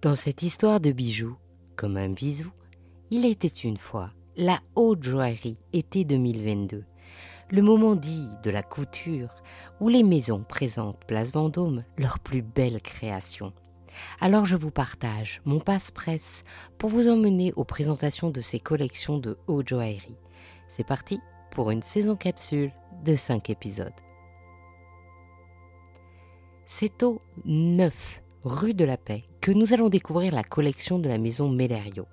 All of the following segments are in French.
Dans cette histoire de bijoux, comme un bisou, il était une fois la haute joaillerie été 2022, le moment dit de la couture où les maisons présentent Place Vendôme leurs plus belles créations. Alors je vous partage mon passe-presse pour vous emmener aux présentations de ces collections de haute joaillerie. C'est parti pour une saison capsule de 5 épisodes. C'est au 9 rue de la Paix que nous allons découvrir la collection de la maison Mellerio.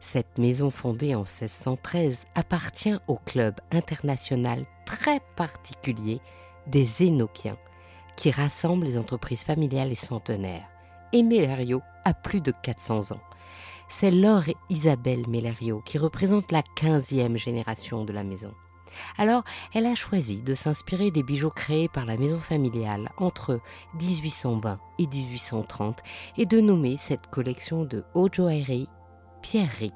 Cette maison fondée en 1613 appartient au club international très particulier des Énoquiens, qui rassemble les entreprises familiales et centenaires. Et Mellerio a plus de 400 ans. C'est Laure Isabelle Mellerio qui représente la 15e génération de la maison. Alors, elle a choisi de s'inspirer des bijoux créés par la maison familiale entre 1820 et 1830 et de nommer cette collection de haute joaillerie pierrerie.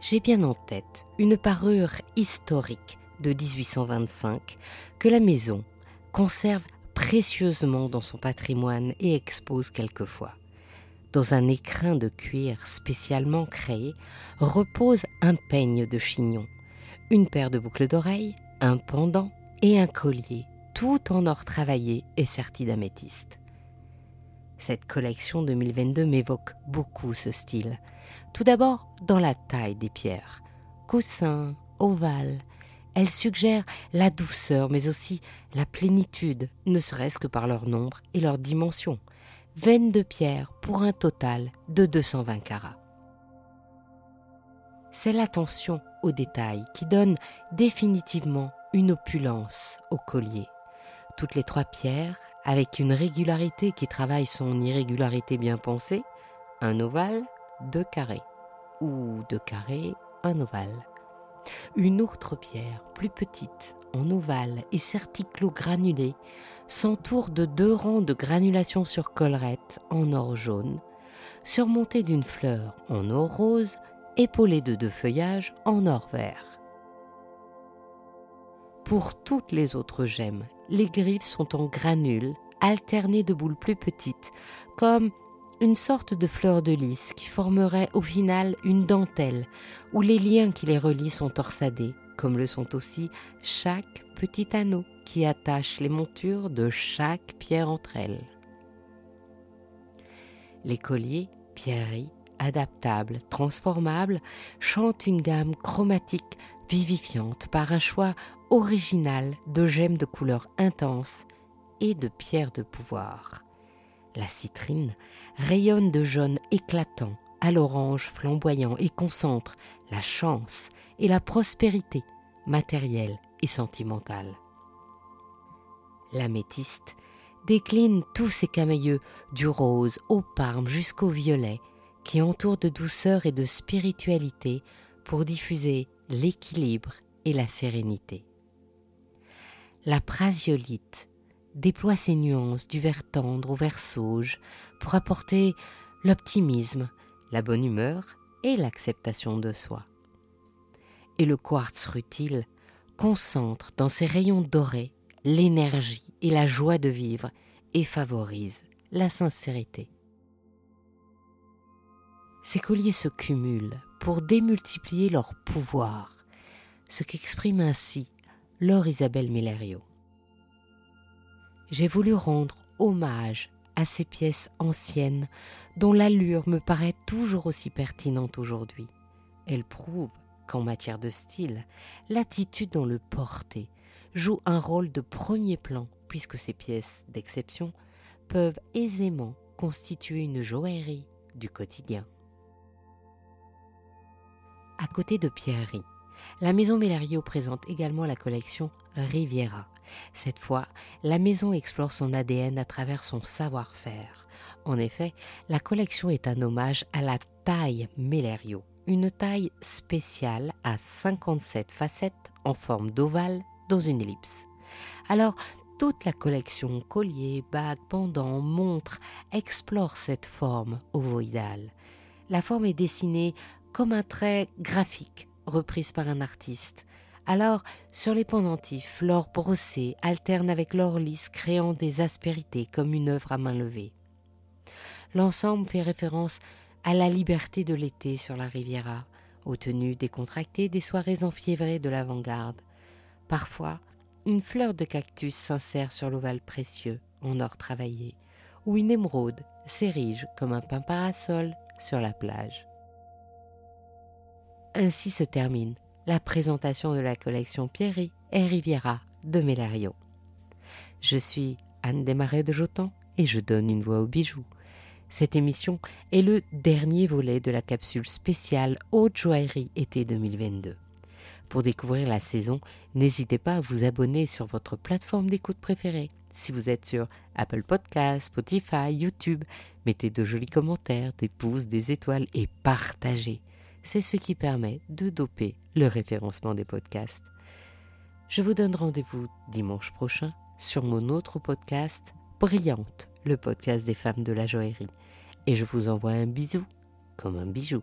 J'ai bien en tête une parure historique de 1825 que la maison conserve précieusement dans son patrimoine et expose quelquefois. Dans un écrin de cuir spécialement créé repose un peigne de chignon, une paire de boucles d'oreilles, un pendant et un collier, tout en or travaillé et serti d'améthyste. Cette collection 2022 m'évoque beaucoup ce style. Tout d'abord dans la taille des pierres. Coussin, ovale, elle suggère la douceur mais aussi la plénitude, ne serait-ce que par leur nombre et leur dimension veine de pierre pour un total de 220 carats. C'est l'attention aux détails qui donne définitivement une opulence au collier. Toutes les trois pierres, avec une régularité qui travaille son irrégularité bien pensée, un ovale, deux carrés, ou deux carrés, un ovale. Une autre pierre, plus petite, en ovale et certiclo granulé, s'entoure de deux rangs de granulation sur collerette en or jaune, surmontés d'une fleur en or rose, épaulée de deux feuillages en or vert. Pour toutes les autres gemmes, les griffes sont en granules alternées de boules plus petites, comme une sorte de fleur de lys qui formerait au final une dentelle où les liens qui les relient sont torsadés, comme le sont aussi chaque petit anneau qui attache les montures de chaque pierre entre elles. Les colliers, pierreries, adaptables, transformables, chantent une gamme chromatique vivifiante par un choix original de gemmes de couleurs intenses et de pierres de pouvoir. La citrine rayonne de jaune éclatant à l'orange flamboyant et concentre la chance et la prospérité matérielle et sentimentale. L'améthyste décline tous ces cameilleux du rose au parme jusqu'au violet qui entourent de douceur et de spiritualité pour diffuser l'équilibre et la sérénité. La prasiolite déploie ses nuances du vert tendre au vert sauge pour apporter l'optimisme, la bonne humeur et l'acceptation de soi. Et le quartz rutile concentre dans ses rayons dorés l'énergie et la joie de vivre et favorise la sincérité. Ces colliers se cumulent pour démultiplier leur pouvoir, ce qu'exprime ainsi Laure Isabelle Mellerio. J'ai voulu rendre hommage à ces pièces anciennes dont l'allure me paraît toujours aussi pertinente aujourd'hui. Elles prouvent qu'en matière de style, l'attitude dans le porter joue un rôle de premier plan puisque ces pièces d'exception peuvent aisément constituer une joaillerie du quotidien. À côté de pierreries, la maison Mellerio présente également la collection Riviera. Cette fois, la maison explore son ADN à travers son savoir-faire. En effet, la collection est un hommage à la taille Mellerio, une taille spéciale à 57 facettes en forme d'ovale dans une ellipse. Alors, toute la collection colliers, bagues, pendants, montres explore cette forme ovoïdale. La forme est dessinée comme un trait graphique reprise par un artiste. Alors, sur les pendentifs, l'or brossé alterne avec l'or lisse créant des aspérités comme une œuvre à main levée. L'ensemble fait référence à la liberté de l'été sur la Riviera, aux tenues décontractées des soirées enfiévrées de l'avant-garde. Parfois, une fleur de cactus s'insère sur l'ovale précieux en or travaillé, ou une émeraude s'érige comme un pain parasol sur la plage. Ainsi se termine la présentation de la collection Pierry et Riviera de Mélario. Je suis Anne Desmarais de Jotan et je donne une voix aux bijoux. Cette émission est le dernier volet de la capsule spéciale Haute Joaillerie été 2022. Pour découvrir la saison, n'hésitez pas à vous abonner sur votre plateforme d'écoute préférée. Si vous êtes sur Apple Podcasts, Spotify, YouTube, mettez de jolis commentaires, des pouces, des étoiles et partagez. C'est ce qui permet de doper le référencement des podcasts. Je vous donne rendez-vous dimanche prochain sur mon autre podcast, Brillante, le podcast des femmes de la joaillerie. Et je vous envoie un bisou comme un bijou.